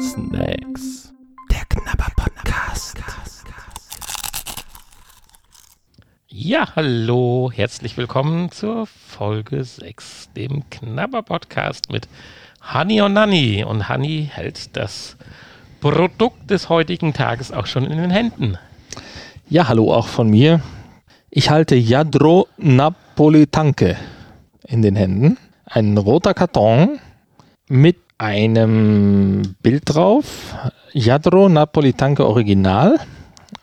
Snacks. Der Knabber-Podcast. Ja, hallo, herzlich willkommen zur Folge 6, dem Knabber-Podcast mit Honey und Nanny. Und Honey hält das Produkt des heutigen Tages auch schon in den Händen. Ja, hallo auch von mir. Ich halte Jadro Napolitanke in den Händen. Ein roter Karton mit einem Bild drauf. Jadro Napolitanke Original.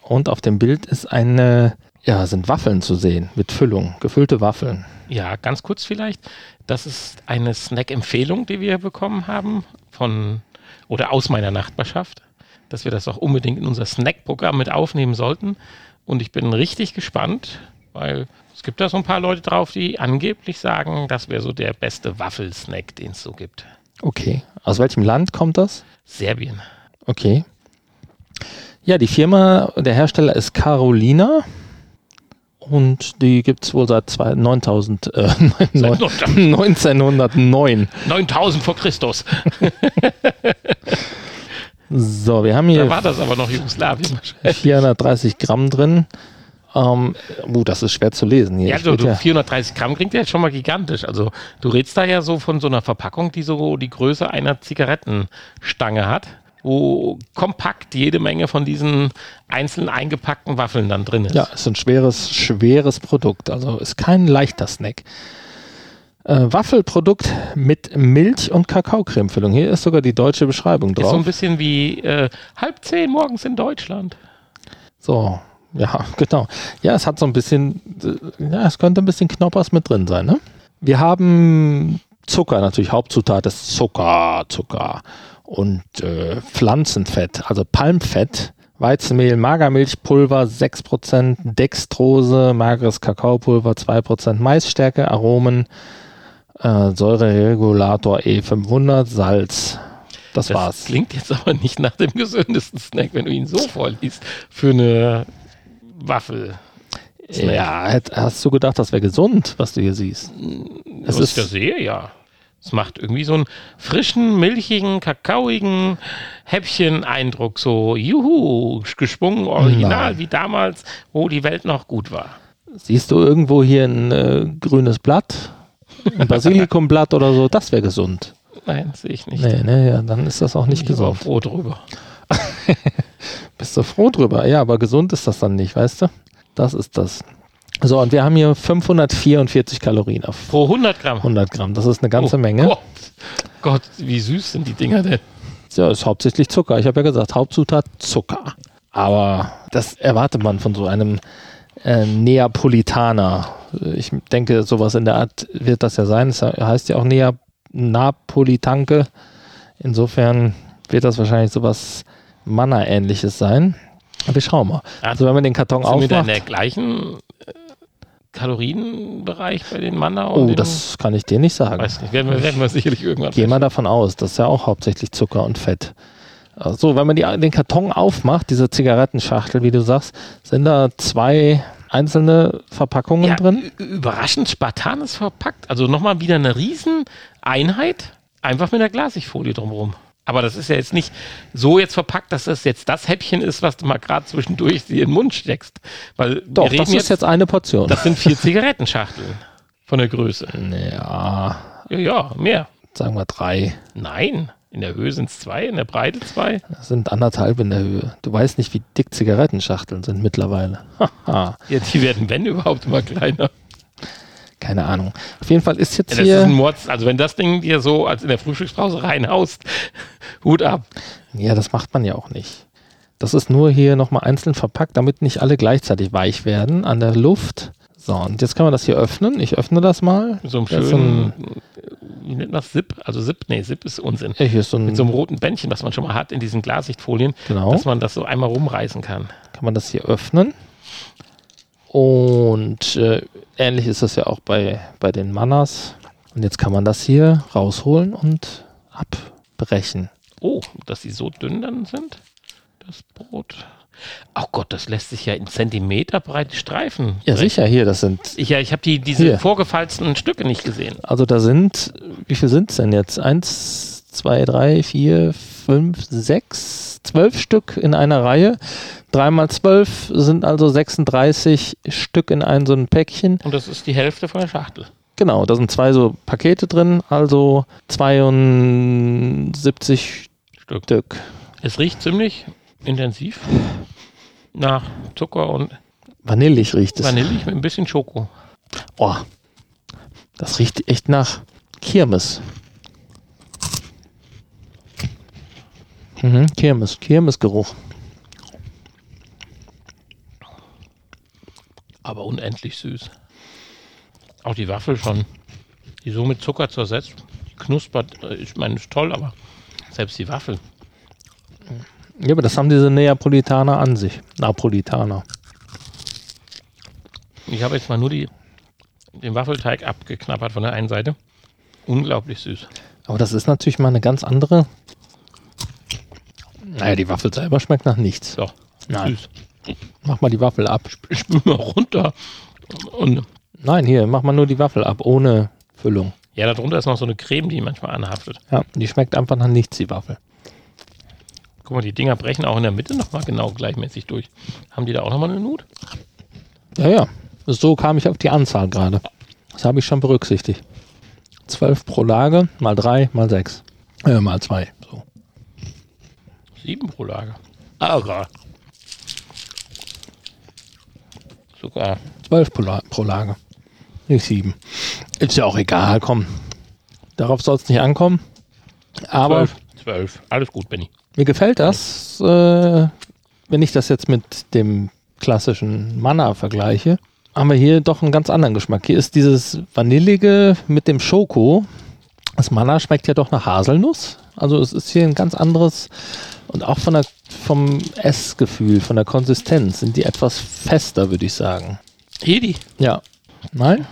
Und auf dem Bild ist eine, ja, sind Waffeln zu sehen mit Füllung, gefüllte Waffeln. Ja, ganz kurz vielleicht. Das ist eine Snack-Empfehlung, die wir bekommen haben von oder aus meiner Nachbarschaft, dass wir das auch unbedingt in unser Snack-Programm mit aufnehmen sollten. Und ich bin richtig gespannt, weil es gibt da so ein paar Leute drauf, die angeblich sagen, das wäre so der beste Waffelsnack, den es so gibt. Okay. Aus welchem Land kommt das? Serbien. Okay. Ja, die Firma, der Hersteller ist Carolina und die gibt es wohl seit zwei, 9000, äh, neun- 1909. 9000 vor Christus. So, wir haben Da hier war das aber noch Jugoslawien wahrscheinlich. 430 Gramm drin. Ähm, uh, das ist schwer zu lesen hier. Ja, also du, 430 Gramm klingt ja schon mal gigantisch. Also du redest da ja so von so einer Verpackung, die so die Größe einer Zigarettenstange hat, wo kompakt jede Menge von diesen einzeln eingepackten Waffeln dann drin ist. Ja, ist ein schweres, schweres Produkt. Also ist kein leichter Snack. Äh, Waffelprodukt mit Milch- und Kakaocremefüllung. Hier ist sogar die deutsche Beschreibung Ist so ein drauf. bisschen wie äh, halb zehn morgens in Deutschland. So, ja, genau. Ja, es hat so ein bisschen, ja, es könnte ein bisschen Knoppers mit drin sein, ne? Wir haben Zucker, natürlich Hauptzutat ist Zucker, Zucker und äh, Pflanzenfett, also Palmfett, Weizenmehl, Magermilchpulver 6%, Dextrose, mageres Kakaopulver 2%, Maisstärke, Aromen, äh, Säureregulator E500, Salz. Das, Das war's. klingt jetzt aber nicht nach dem gesündesten Snack, wenn du ihn so vorliest, für eine Waffel. Snack. Ja, hast du gedacht, das wäre gesund, was du hier siehst? Es Was ist- ich da sehe, ja. Es macht irgendwie so einen frischen, milchigen, kakaoigen Häppchen-Eindruck. So, juhu, geschwungen, original, Nein. wie damals, wo die Welt noch gut war. Siehst du irgendwo hier ein äh, grünes Blatt? Ein Basilikumblatt oder so? Das wäre gesund. Nein, sehe ich nicht. Nee, nee, ja, dann ist das auch nicht ich bin aber gesund. froh drüber. Bist du froh drüber? Ja, aber gesund ist das dann nicht, weißt du? Das ist das. So, und wir haben hier 544 Kalorien auf Pro 100 Gramm. 100 Gramm. Das ist eine ganze Oh Menge. Gott. Gott, wie süß sind die Dinger denn? Ja, ist hauptsächlich Zucker. Ich habe ja gesagt, Hauptzutat Zucker. Aber das erwartet man von so einem äh, Neapolitaner. Ich denke, sowas in der Art wird das ja sein. Es heißt ja auch Nea Napolitanke. Insofern wird das wahrscheinlich sowas Manna-ähnliches sein. Aber wir schauen mal. Also wenn man den Karton Sind wir da in aufmacht. der gleichen äh, Kalorienbereich bei den Manna? Oh, das kann ich dir nicht sagen. Weiß nicht, werden wir, werden wir sicherlich irgendwann Geh mal davon aus, das ist ja auch hauptsächlich Zucker und Fett. So, wenn man die, den Karton aufmacht, diese Zigarettenschachtel, wie du sagst, sind da zwei einzelne Verpackungen ja, drin. Überraschend spartanisch verpackt. Also nochmal wieder eine Rieseneinheit, einfach mit einer Glasigfolie drumherum. Aber das ist ja jetzt nicht so jetzt verpackt, dass das jetzt das Häppchen ist, was du mal gerade zwischendurch dir in den Mund steckst. Weil Doch, das ist jetzt eine Portion. das sind vier Zigarettenschachteln von der Größe. ja, Ja, ja, mehr. sagen wir drei. Nein, in der Höhe sind es zwei, in der Breite zwei. Das sind anderthalb in der Höhe. Du weißt nicht, wie dick Zigarettenschachteln sind mittlerweile. Haha, Ja, die werden, wenn überhaupt, immer kleiner. Keine Ahnung. Auf jeden Fall ist jetzt Ja, das ist ein hier. Mords, also wenn das Ding dir so als in der Frühstückspause reinhaust, Hut ab. Ja, das macht man ja auch nicht. Das ist nur hier nochmal einzeln verpackt, damit nicht alle gleichzeitig weich werden an der Luft. So, und jetzt kann man das hier öffnen. Ich öffne das mal. Mit so einem ist schönen, wie nennt man das, Zip? Also Zip, nee, Zip ist Unsinn. Hier ist so ein, Mit so einem roten Bändchen, was man schon mal hat in diesen Glassichtfolien, genau, dass man das so einmal rumreißen kann. kann man das hier öffnen. Und äh, ähnlich ist das ja auch bei, bei den Mannas. Und jetzt kann man das hier rausholen und abbrechen. Oh, dass die so dünn dann sind, das Brot. Ach Gott, das lässt sich ja in Zentimeter breite Streifen. Ja, brechen. sicher, hier, das sind, Ich, ja, ich habe die, diese Hier. vorgefalzten Stücke nicht gesehen. also da sind, wie viel sind es denn jetzt? Eins, zwei, drei, vier, fünf, sechs, zwölf Stück in einer Reihe. Dreimal zwölf sind also 36 Stück in ein so ein Päckchen. Und das ist die Hälfte von der Schachtel. Genau, da sind zwei so Pakete drin, also 72 Stück. Stück. Es riecht ziemlich intensiv nach Zucker und Vanillig riecht es. Vanillig mit ein bisschen Schoko. Oh, das riecht echt nach Kirmes. Mhm, Kirmes, Kirmesgeruch. Aber unendlich süß. Auch die Waffel schon. Die so mit Zucker zersetzt. Knuspert, äh, ich meine, ist toll, aber selbst die Waffel. Ja, aber das haben diese Neapolitaner an sich. Napolitaner. Ich habe jetzt mal nur die, den Waffelteig abgeknabbert von der einen Seite. Unglaublich süß. Aber das ist natürlich mal eine ganz andere. Naja, die Waffel selber schmeckt nach nichts. Doch, Nein. süß. Mach mal die Waffel ab. Spül mal runter. Und Nein, hier, mach mal nur die Waffel ab, ohne Füllung. ja, darunter ist noch so eine Creme, die manchmal anhaftet. Ja, die schmeckt einfach nach nichts, die Waffel. Guck mal, die Dinger brechen auch in der Mitte nochmal genau gleichmäßig durch. Haben die da auch nochmal eine Nut? Ja, ja. So kam ich auf die Anzahl gerade. Das habe ich schon berücksichtigt. 12 pro Lage, mal 3, mal 6. Äh, mal 2. So. Sieben pro Lage. Aber. Sogar 12 pro, La pro Lage. Nicht 7. Ist ja auch egal, komm. Darauf soll es nicht ankommen. Aber zwölf. Zwölf. Alles gut, Benny. mir gefällt das, äh, wenn ich das jetzt mit dem klassischen Manna vergleiche, haben wir hier doch einen ganz anderen Geschmack. Hier ist dieses Vanillige mit dem Schoko. Das Manna schmeckt ja doch nach Haselnuss. Also es ist hier ein ganz anderes und auch von der, vom Essgefühl, von der Konsistenz sind die etwas fester, würde ich sagen. Hier die. Ja. Nein?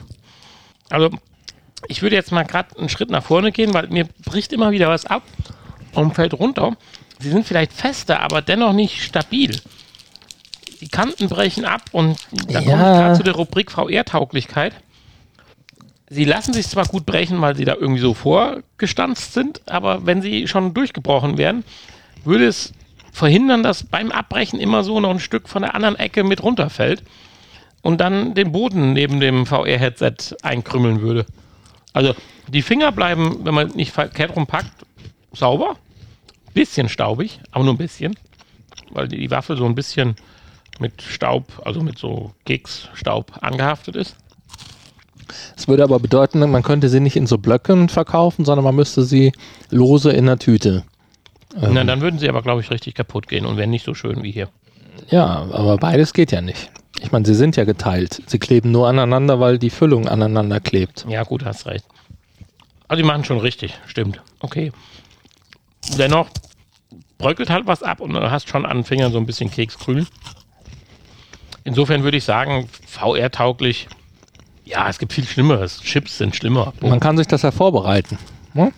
Also, ich würde jetzt mal gerade einen Schritt nach vorne gehen, weil mir bricht immer wieder was ab und fällt runter. Sie sind vielleicht fester, aber dennoch nicht stabil. Die Kanten brechen ab und da komme ich Ja. gerade zu der Rubrik VR-Tauglichkeit. Sie lassen sich zwar gut brechen, weil sie da irgendwie so vorgestanzt sind, aber wenn sie schon durchgebrochen wären, würde es verhindern, dass beim Abbrechen immer so noch ein Stück von der anderen Ecke mit runterfällt und dann den Boden neben dem VR-Headset einkrümmeln würde. Also die Finger bleiben, wenn man nicht verkehrt rumpackt, sauber. Bisschen staubig, aber nur ein bisschen. Weil die Waffe so ein bisschen mit Staub, also mit so Keksstaub angehaftet ist. Das würde aber bedeuten, man könnte sie nicht in so Blöcken verkaufen, sondern man müsste sie lose in der Tüte. Ähm, Na, dann würden sie aber, glaube ich, richtig kaputt gehen und wären nicht so schön wie hier. Ja, aber beides geht ja nicht. Ich meine, sie sind ja geteilt. Sie kleben nur aneinander, weil die Füllung aneinander klebt. Ja, gut, hast recht. Also die machen schon richtig, stimmt. Okay. Dennoch bröckelt halt was ab und du hast schon an den Fingern so ein bisschen Keksgrün. Insofern würde ich sagen, VR-tauglich. Ja, es gibt viel Schlimmeres. Chips sind schlimmer. Man kann sich das ja vorbereiten. Ne?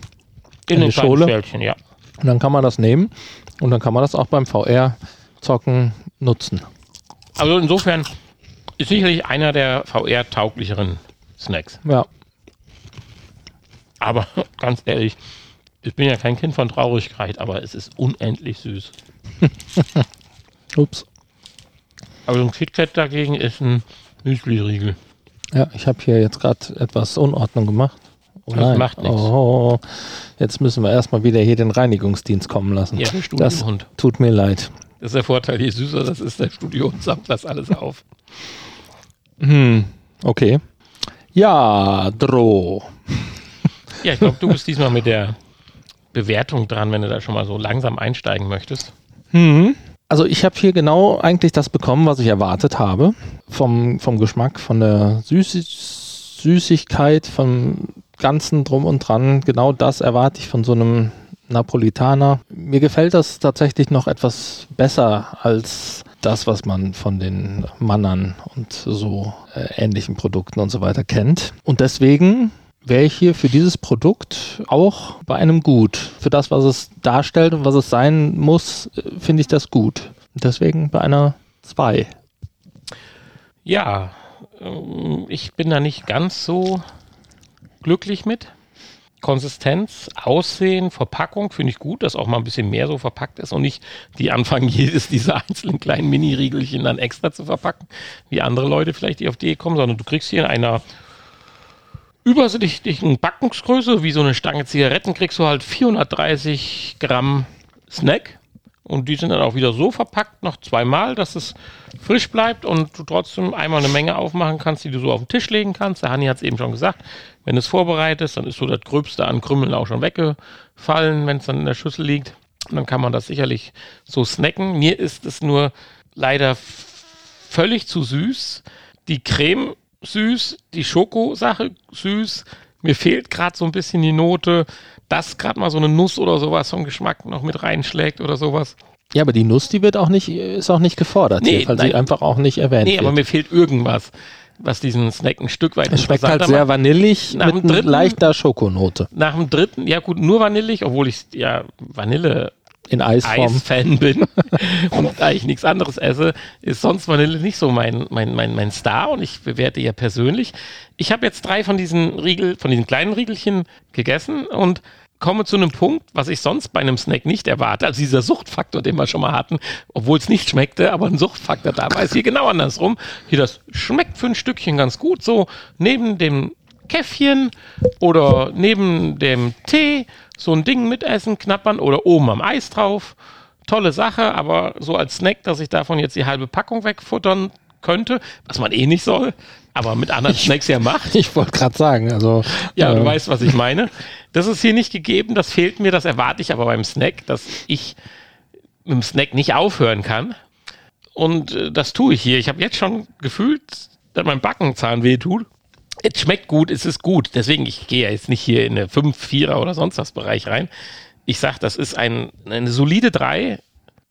In in den die Schule. Ja. Und dann kann man das nehmen und dann kann man das auch beim VR-Zocken nutzen. Also insofern ist sicherlich einer der VR-tauglicheren Snacks. Ja, Aber ganz ehrlich, ich bin ja kein Kind von Traurigkeit, aber es ist unendlich süß. ups. Also ein KitKat dagegen ist ein Müsli-Riegel. Ja, ich habe hier jetzt gerade etwas Unordnung gemacht. Oh Das macht nichts. Oh, jetzt müssen wir erstmal wieder hier den Reinigungsdienst kommen lassen. Ja, das Studiohund. tut mir leid. Das ist der Vorteil, je süßer das ist, der Studio und saugt das alles auf. Hm, okay. Ja, Dro. Ja, ich glaube, du bist diesmal mit der Bewertung dran, wenn du da schon mal so langsam einsteigen möchtest. Hm. Also ich habe hier genau eigentlich das bekommen, was ich erwartet habe. Vom, vom Geschmack, von der Süß Süßigkeit, vom Ganzen drum und dran. Genau das erwarte ich von so einem Napolitaner. Mir gefällt das tatsächlich noch etwas besser als das, was man von den Mannern und so äh, ähnlichen Produkten und so weiter kennt. Und deswegen wäre ich hier für dieses Produkt auch bei einem Gut. Für das, was es darstellt und was es sein muss, finde ich das gut. Deswegen bei einer 2. Ja, ähm, ich bin da nicht ganz so glücklich mit. Konsistenz, Aussehen, Verpackung finde ich gut, dass auch mal ein bisschen mehr so verpackt ist und nicht die anfangen, jedes dieser einzelnen kleinen Mini-Riegelchen dann extra zu verpacken, wie andere Leute vielleicht, die auf die kommen, sondern du kriegst hier in einer übersichtlichen Backungsgröße, wie so eine Stange Zigaretten, kriegst du halt 430 Gramm Snack. Und die sind dann auch wieder so verpackt, noch zweimal, dass es frisch bleibt und du trotzdem einmal eine Menge aufmachen kannst, die du so auf den Tisch legen kannst. Der Hanni hat es eben schon gesagt. Wenn du es vorbereitest, dann ist so das Gröbste an Krümmeln auch schon weggefallen, wenn es dann in der Schüssel liegt. Und dann kann man das sicherlich so snacken. Mir ist es nur leider völlig zu süß. Die Creme süß, die Schokosache süß. Mir fehlt gerade so ein bisschen die Note, dass gerade mal so eine Nuss oder sowas vom Geschmack noch mit reinschlägt oder sowas. Ja, aber die Nuss, die wird auch nicht, ist auch nicht gefordert, Nee, weil sie einfach auch nicht erwähnt Nee, wird. aber mir fehlt irgendwas, was diesen Snack ein Stück weit es schmeckt halt sehr vanillig Nach mit dritten- leichter Schokonote Nach dem dritten, ja gut, nur vanillig, obwohl ich ja Vanille in Eisform. Eis-Fan bin und eigentlich nichts anderes esse, ist sonst Vanille nicht so mein, mein, mein, mein Star und ich bewerte ja persönlich. Ich habe jetzt drei von diesen Riegel, von diesen kleinen Riegelchen gegessen und komme zu einem Punkt, was ich sonst bei einem Snack nicht erwarte, also dieser Suchtfaktor, den wir schon mal hatten, obwohl es nicht schmeckte, aber ein Suchtfaktor da war, ist hier genau andersrum. Hier, das schmeckt für ein Stückchen ganz gut, so neben dem Käffchen oder neben dem Tee so ein Ding mitessen, knappern oder oben am Eis drauf. Tolle Sache, aber so als Snack, dass ich davon jetzt die halbe Packung wegfuttern könnte, was man eh nicht soll, aber mit anderen Snacks ja macht. Ich wollte gerade sagen, also Ja, du äh, weißt, was ich meine. Das ist hier nicht gegeben, das fehlt mir, das erwarte ich aber beim Snack, dass ich mit dem Snack nicht aufhören kann. Und äh, das tue ich hier. Ich habe jetzt schon gefühlt, dass mein Backenzahn weh tut. Es schmeckt gut, es ist gut. Deswegen, ich gehe ja jetzt nicht hier in eine 5, 4er oder sonst was Bereich rein. Ich sage, das ist ein, eine solide 3.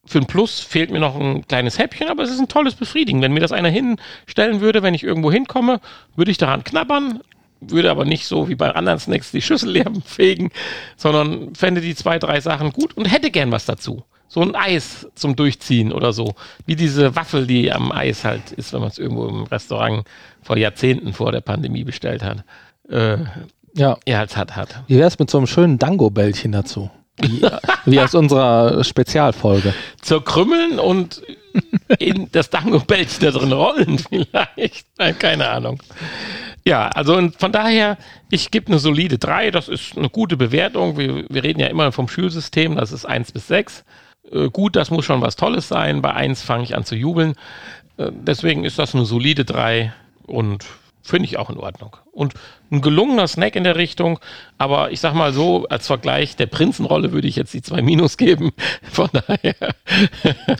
Für ein Plus fehlt mir noch ein kleines Häppchen, aber es ist ein tolles Befriedigen. Wenn mir das einer hinstellen würde, wenn ich irgendwo hinkomme, würde ich daran knabbern, würde aber nicht so wie bei anderen Snacks die Schüssel leer fegen, sondern fände die zwei, drei Sachen gut und hätte gern was dazu. So ein Eis zum Durchziehen oder so. Wie diese Waffel, die am Eis halt ist, wenn man es irgendwo im Restaurant vor Jahrzehnten vor der Pandemie bestellt hat. Äh, ja. ja, als hat, hat. Wie wär's mit so einem schönen Dango-Bällchen dazu? Wie, wie aus unserer Spezialfolge. Zerkrümmeln und in das Dango-Bällchen da drin rollen vielleicht. Nein, keine Ahnung. Ja, also von daher, ich gebe eine solide 3, das ist eine gute Bewertung. Wir, wir reden ja immer vom Schulsystem, das ist 1 bis 6. Äh, gut, das muss schon was Tolles sein. Bei 1 fange ich an zu jubeln. Äh, deswegen ist das eine solide 3 und finde ich auch in Ordnung. Und ein gelungener Snack in der Richtung, aber ich sag mal so, als Vergleich der Prinzenrolle würde ich jetzt die 2 Minus geben. Von daher.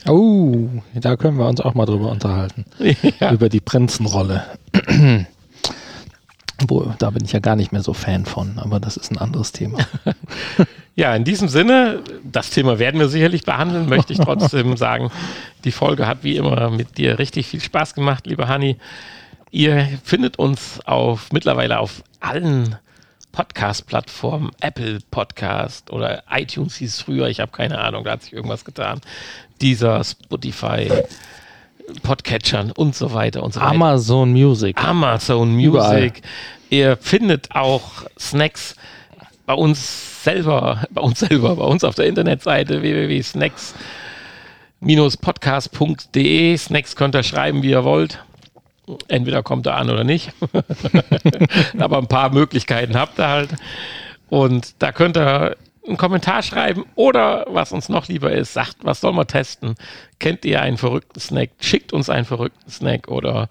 Oh, da können wir uns auch mal drüber unterhalten. ja. Über die Prinzenrolle. Wo, da bin ich ja gar nicht mehr so Fan von, aber das ist ein anderes Thema. Ja, in diesem Sinne, das Thema werden wir sicherlich behandeln, möchte ich trotzdem sagen, die Folge hat wie immer mit dir richtig viel Spaß gemacht, lieber Hanni. Ihr findet uns auf mittlerweile auf allen Podcast-Plattformen, Apple Podcast oder iTunes hieß es früher, ich habe keine Ahnung, da hat sich irgendwas getan. Dieser Spotify, Podcatchern und so weiter und so weiter. Amazon Music. Amazon Überall. Music. Ihr findet auch Snacks bei uns selber, bei uns selber, bei uns auf der Internetseite www.snacks-podcast.de. Snacks könnt ihr schreiben, wie ihr wollt. Entweder kommt er an oder nicht. Aber ein paar Möglichkeiten habt ihr halt. Und da könnt ihr einen Kommentar schreiben oder was uns noch lieber ist, sagt, was soll man testen? Kennt ihr einen verrückten Snack? Schickt uns einen verrückten Snack oder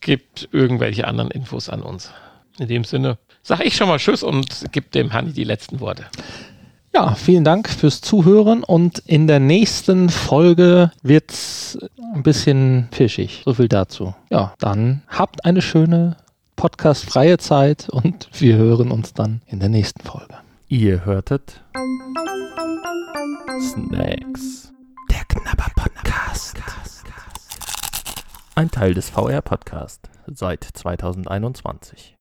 gibt irgendwelche anderen Infos an uns. In dem Sinne sage ich schon mal Tschüss und gebe dem Hanni die letzten Worte. Ja, vielen Dank fürs Zuhören und in der nächsten Folge wird's ein bisschen fischig. So viel dazu. Ja, dann habt eine schöne podcastfreie Zeit und wir hören uns dann in der nächsten Folge. Ihr hörtet Snacks. Der Knabber Podcast. Ein Teil des VR Podcast seit 2021.